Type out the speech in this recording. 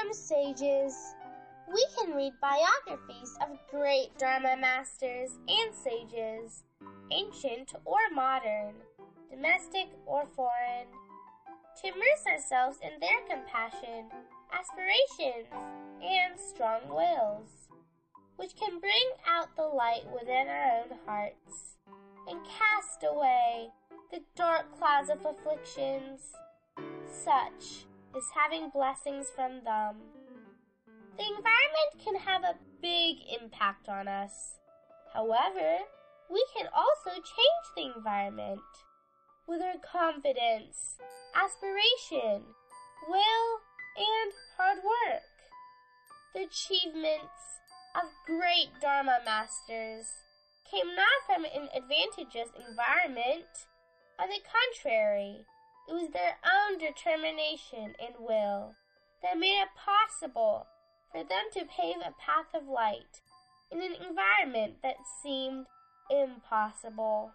from sages. We can read biographies of great Dharma masters and sages, ancient or modern, domestic or foreign, to immerse ourselves in their compassion, aspirations, and strong wills, which can bring out the light within our own hearts and cast away the dark clouds of afflictions. Such is having blessings from them. The environment can have a big impact on us. However, we can also change the environment with our confidence, aspiration, will, and hard work. The achievements of great Dharma masters came not from an advantageous environment. On the contrary, it was their own determination and will that made it possible for them to pave a path of light in an environment that seemed impossible.